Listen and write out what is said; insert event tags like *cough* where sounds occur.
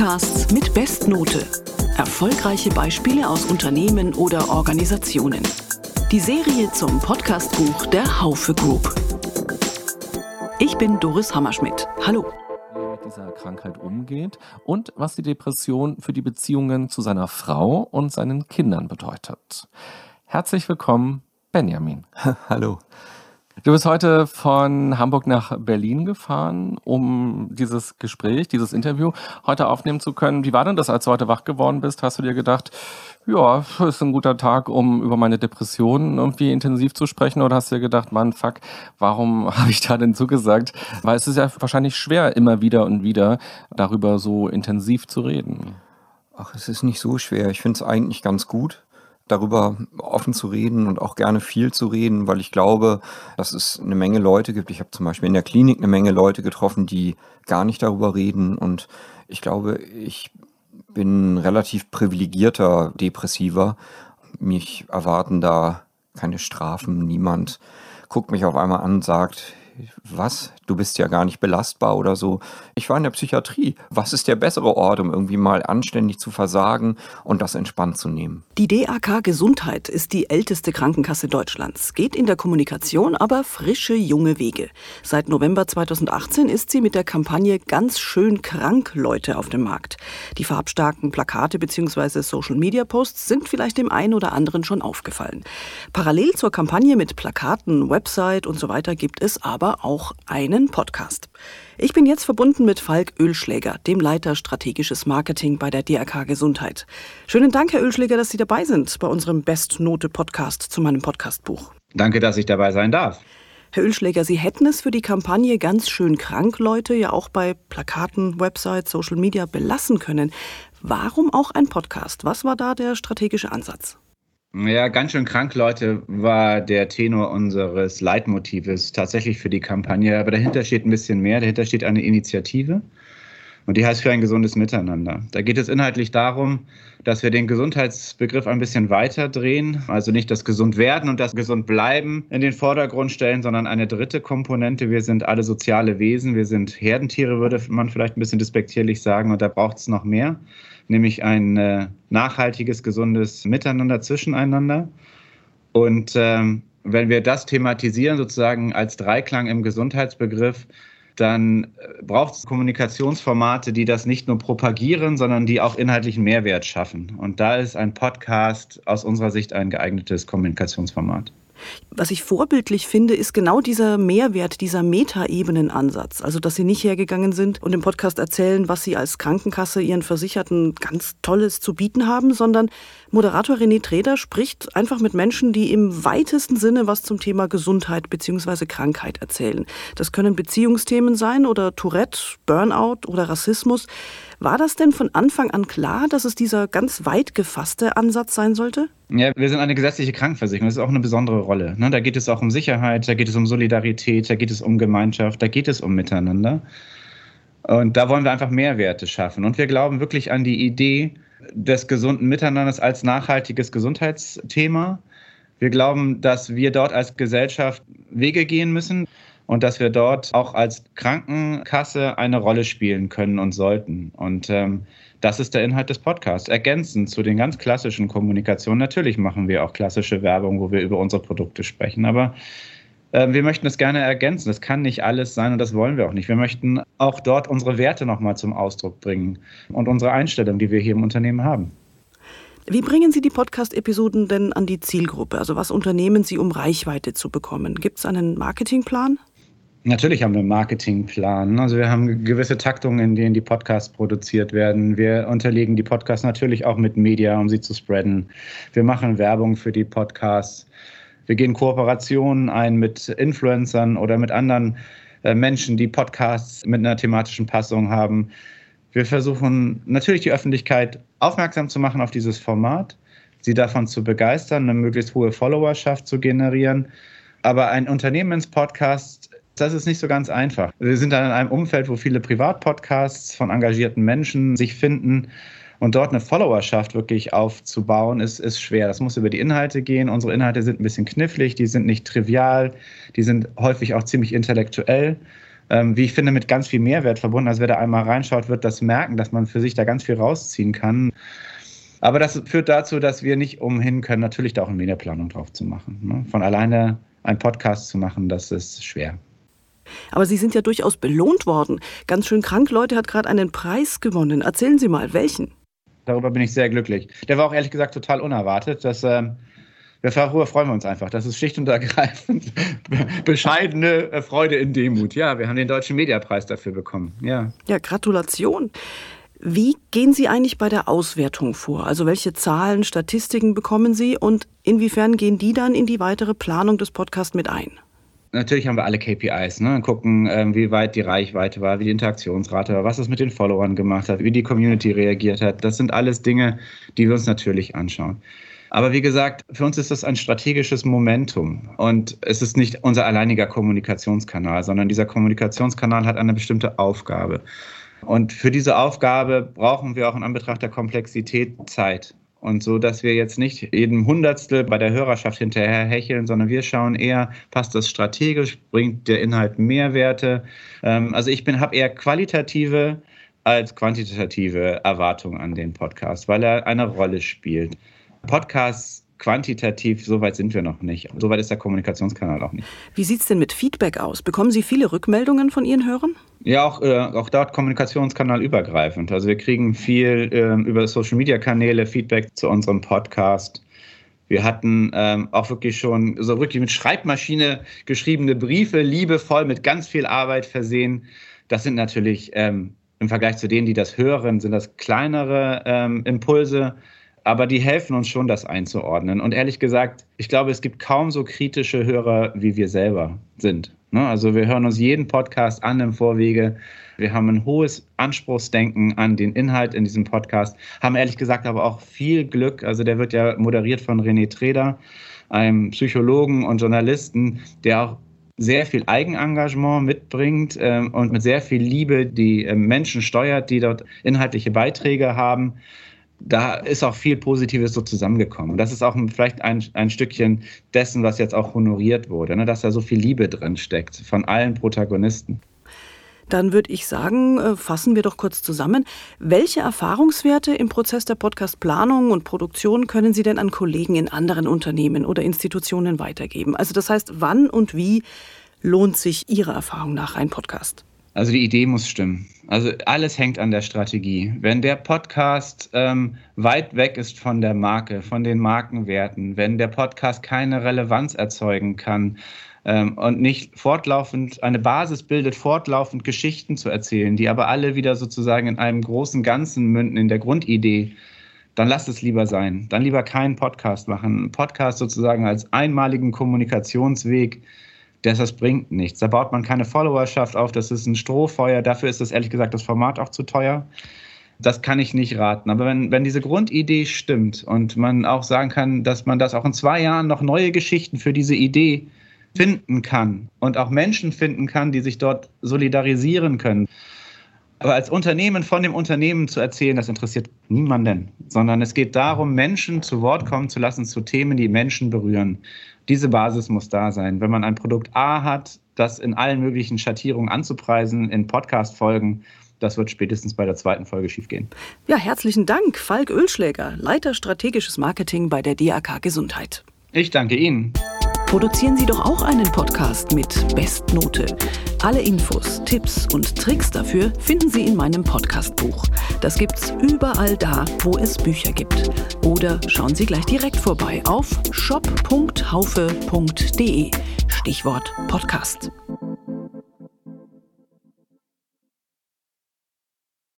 Podcasts mit Bestnote. Erfolgreiche Beispiele aus Unternehmen oder Organisationen. Die Serie zum Podcastbuch der Haufe Group. Ich bin Doris Hammerschmidt. Hallo. Wie er mit dieser Krankheit umgeht und was die Depression für die Beziehungen zu seiner Frau und seinen Kindern bedeutet. Herzlich willkommen, Benjamin. *laughs* Hallo. Du bist heute von Hamburg nach Berlin gefahren, um dieses Gespräch, dieses Interview heute aufnehmen zu können. Wie war denn das, als du heute wach geworden bist? Hast du dir gedacht, ja, ist ein guter Tag, um über meine Depressionen irgendwie intensiv zu sprechen? Oder hast du dir gedacht, Mann, fuck, warum *laughs* habe ich da denn zugesagt? Weil es ist ja wahrscheinlich schwer, immer wieder und wieder darüber so intensiv zu reden. Ach, es ist nicht so schwer. Ich finde es eigentlich ganz gut darüber offen zu reden und auch gerne viel zu reden, weil ich glaube, dass es eine Menge Leute gibt. Ich habe zum Beispiel in der Klinik eine Menge Leute getroffen, die gar nicht darüber reden. Und ich glaube, ich bin relativ privilegierter Depressiver. Mich erwarten da keine Strafen. Niemand guckt mich auf einmal an und sagt, was? Du bist ja gar nicht belastbar oder so. Ich war in der Psychiatrie. Was ist der bessere Ort, um irgendwie mal anständig zu versagen und das entspannt zu nehmen? Die DAK Gesundheit ist die älteste Krankenkasse Deutschlands, geht in der Kommunikation aber frische junge Wege. Seit November 2018 ist sie mit der Kampagne Ganz schön krank Leute auf dem Markt. Die farbstarken Plakate bzw. Social Media Posts sind vielleicht dem einen oder anderen schon aufgefallen. Parallel zur Kampagne mit Plakaten, Website und so weiter gibt es aber aber auch einen Podcast. Ich bin jetzt verbunden mit Falk Ölschläger, dem Leiter strategisches Marketing bei der DRK Gesundheit. Schönen Dank, Herr Ölschläger, dass Sie dabei sind bei unserem Bestnote-Podcast zu meinem Podcastbuch. Danke, dass ich dabei sein darf. Herr Ölschläger, Sie hätten es für die Kampagne ganz schön krank Leute ja auch bei Plakaten, Websites, Social Media belassen können. Warum auch ein Podcast? Was war da der strategische Ansatz? Ja, ganz schön krank, Leute, war der Tenor unseres Leitmotives tatsächlich für die Kampagne. Aber dahinter steht ein bisschen mehr. Dahinter steht eine Initiative. Und die heißt für ein gesundes Miteinander. Da geht es inhaltlich darum, dass wir den Gesundheitsbegriff ein bisschen weiter drehen. Also nicht das Gesundwerden und das Gesundbleiben in den Vordergrund stellen, sondern eine dritte Komponente. Wir sind alle soziale Wesen. Wir sind Herdentiere, würde man vielleicht ein bisschen despektierlich sagen. Und da braucht es noch mehr nämlich ein äh, nachhaltiges, gesundes Miteinander zwischeneinander. Und ähm, wenn wir das thematisieren, sozusagen als Dreiklang im Gesundheitsbegriff, dann äh, braucht es Kommunikationsformate, die das nicht nur propagieren, sondern die auch inhaltlichen Mehrwert schaffen. Und da ist ein Podcast aus unserer Sicht ein geeignetes Kommunikationsformat. Was ich vorbildlich finde, ist genau dieser Mehrwert, dieser Metaebenenansatz. Also, dass Sie nicht hergegangen sind und im Podcast erzählen, was Sie als Krankenkasse Ihren Versicherten ganz Tolles zu bieten haben, sondern Moderator René Treder spricht einfach mit Menschen, die im weitesten Sinne was zum Thema Gesundheit bzw. Krankheit erzählen. Das können Beziehungsthemen sein oder Tourette, Burnout oder Rassismus. War das denn von Anfang an klar, dass es dieser ganz weit gefasste Ansatz sein sollte? Ja, wir sind eine gesetzliche Krankenversicherung. Das ist auch eine besondere Rolle. Ne? Da geht es auch um Sicherheit, da geht es um Solidarität, da geht es um Gemeinschaft, da geht es um Miteinander. Und da wollen wir einfach Mehrwerte schaffen. Und wir glauben wirklich an die Idee des gesunden Miteinanders als nachhaltiges Gesundheitsthema. Wir glauben, dass wir dort als Gesellschaft Wege gehen müssen und dass wir dort auch als Krankenkasse eine Rolle spielen können und sollten. Und ähm, das ist der Inhalt des Podcasts. Ergänzend zu den ganz klassischen Kommunikationen. Natürlich machen wir auch klassische Werbung, wo wir über unsere Produkte sprechen, aber äh, wir möchten das gerne ergänzen. Das kann nicht alles sein und das wollen wir auch nicht. Wir möchten auch dort unsere Werte nochmal zum Ausdruck bringen und unsere Einstellung, die wir hier im Unternehmen haben. Wie bringen Sie die Podcast-Episoden denn an die Zielgruppe? Also was unternehmen Sie, um Reichweite zu bekommen? Gibt es einen Marketingplan? Natürlich haben wir einen Marketingplan. Also wir haben gewisse Taktungen, in denen die Podcasts produziert werden. Wir unterlegen die Podcasts natürlich auch mit Media, um sie zu spreaden. Wir machen Werbung für die Podcasts. Wir gehen Kooperationen ein mit Influencern oder mit anderen äh, Menschen, die Podcasts mit einer thematischen Passung haben. Wir versuchen natürlich die Öffentlichkeit aufmerksam zu machen auf dieses Format, sie davon zu begeistern, eine möglichst hohe Followerschaft zu generieren. Aber ein Unternehmenspodcast das ist nicht so ganz einfach. Wir sind dann in einem Umfeld, wo viele Privatpodcasts von engagierten Menschen sich finden. Und dort eine Followerschaft wirklich aufzubauen, ist, ist schwer. Das muss über die Inhalte gehen. Unsere Inhalte sind ein bisschen knifflig, die sind nicht trivial, die sind häufig auch ziemlich intellektuell. ähm, wie ich finde, mit ganz viel Mehrwert verbunden. Also wer da einmal reinschaut, wird das merken, dass man für sich da ganz viel rausziehen kann. Aber das führt dazu, dass wir nicht umhin können, natürlich da auch eine Medienplanung drauf zu machen. Ne? Von alleine einen Podcast zu machen, das ist schwer. Aber Sie sind ja durchaus belohnt worden. Ganz schön krank, Leute, hat gerade einen Preis gewonnen. Erzählen Sie mal, welchen? Darüber bin ich sehr glücklich. Der war auch ehrlich gesagt total unerwartet. Das, ähm, darüber freuen wir uns einfach. Das ist schlicht und ergreifend *laughs* bescheidene äh, Freude in Demut. Ja, wir haben den Deutschen Mediapreis dafür bekommen. Ja, ja Gratulation. Wie gehen Sie eigentlich bei der Auswertung vor? Also welche Zahlen, Statistiken bekommen Sie und inwiefern gehen die dann in die weitere Planung des Podcasts mit ein? Natürlich haben wir alle KPIs, ne? gucken, ähm, wie weit die Reichweite war, wie die Interaktionsrate war, was es mit den Followern gemacht hat, wie die Community reagiert hat. Das sind alles Dinge, die wir uns natürlich anschauen. Aber wie gesagt, für uns ist das ein strategisches Momentum und es ist nicht unser alleiniger Kommunikationskanal, sondern dieser Kommunikationskanal hat eine bestimmte Aufgabe. Und für diese Aufgabe brauchen wir auch in Anbetracht der Komplexität Zeit. Und so, dass wir jetzt nicht jedem Hundertstel bei der Hörerschaft hinterher hecheln, sondern wir schauen eher, passt das strategisch, bringt der Inhalt Mehrwerte. Ähm, also ich habe eher qualitative als quantitative Erwartungen an den Podcast, weil er eine Rolle spielt. Podcasts quantitativ, so weit sind wir noch nicht. So weit ist der Kommunikationskanal auch nicht. Wie sieht es denn mit Feedback aus? Bekommen Sie viele Rückmeldungen von Ihren Hörern? Ja, auch, äh, auch dort Kommunikationskanal übergreifend. Also wir kriegen viel äh, über Social-Media-Kanäle Feedback zu unserem Podcast. Wir hatten ähm, auch wirklich schon so wirklich mit Schreibmaschine geschriebene Briefe, liebevoll mit ganz viel Arbeit versehen. Das sind natürlich ähm, im Vergleich zu denen, die das hören, sind das kleinere ähm, Impulse aber die helfen uns schon, das einzuordnen. Und ehrlich gesagt, ich glaube, es gibt kaum so kritische Hörer, wie wir selber sind. Ne? Also wir hören uns jeden Podcast an im Vorwege. Wir haben ein hohes Anspruchsdenken an den Inhalt in diesem Podcast, haben ehrlich gesagt aber auch viel Glück. Also der wird ja moderiert von René Treder, einem Psychologen und Journalisten, der auch sehr viel Eigenengagement mitbringt ähm, und mit sehr viel Liebe die äh, Menschen steuert, die dort inhaltliche Beiträge haben da ist auch viel Positives so zusammengekommen. Und das ist auch vielleicht ein, ein Stückchen dessen, was jetzt auch honoriert wurde, ne? dass da so viel Liebe drin steckt von allen Protagonisten. Dann würde ich sagen, äh, fassen wir doch kurz zusammen. Welche Erfahrungswerte im Prozess der Podcastplanung und Produktion können Sie denn an Kollegen in anderen Unternehmen oder Institutionen weitergeben? Also das heißt, wann und wie lohnt sich Ihrer Erfahrung nach ein Podcast? Also die Idee muss stimmen. Also alles hängt an der Strategie. Wenn der Podcast ähm, weit weg ist von der Marke, von den Markenwerten, wenn der Podcast keine Relevanz erzeugen kann ähm, und nicht fortlaufend eine Basis bildet, fortlaufend Geschichten zu erzählen, die aber alle wieder sozusagen in einem großen Ganzen münden, in der Grundidee, dann lasst es lieber sein. Dann lieber keinen Podcast machen. Ein Podcast sozusagen als einmaligen Kommunikationsweg das, das bringt nichts. Da baut man keine Followerschaft auf, das ist ein Strohfeuer. Dafür ist das ehrlich gesagt das Format auch zu teuer. Das kann ich nicht raten. Aber wenn, wenn diese Grundidee stimmt und man auch sagen kann, dass man das auch in zwei Jahren noch neue Geschichten für diese Idee finden kann und auch Menschen finden kann, die sich dort solidarisieren können. Aber als Unternehmen von dem Unternehmen zu erzählen, das interessiert niemanden, sondern es geht darum, Menschen zu Wort kommen zu lassen zu Themen, die Menschen berühren. Diese Basis muss da sein. Wenn man ein Produkt A hat, das in allen möglichen Schattierungen anzupreisen, in Podcast-Folgen, das wird spätestens bei der zweiten Folge schiefgehen. Ja, herzlichen Dank, Falk Ölschläger, Leiter strategisches Marketing bei der DAK Gesundheit. Ich danke Ihnen. Produzieren Sie doch auch einen Podcast mit Bestnote. Alle Infos, Tipps und Tricks dafür finden Sie in meinem Podcastbuch. Das gibt's überall da, wo es Bücher gibt. Oder schauen Sie gleich direkt vorbei auf shop.haufe.de. Stichwort Podcast.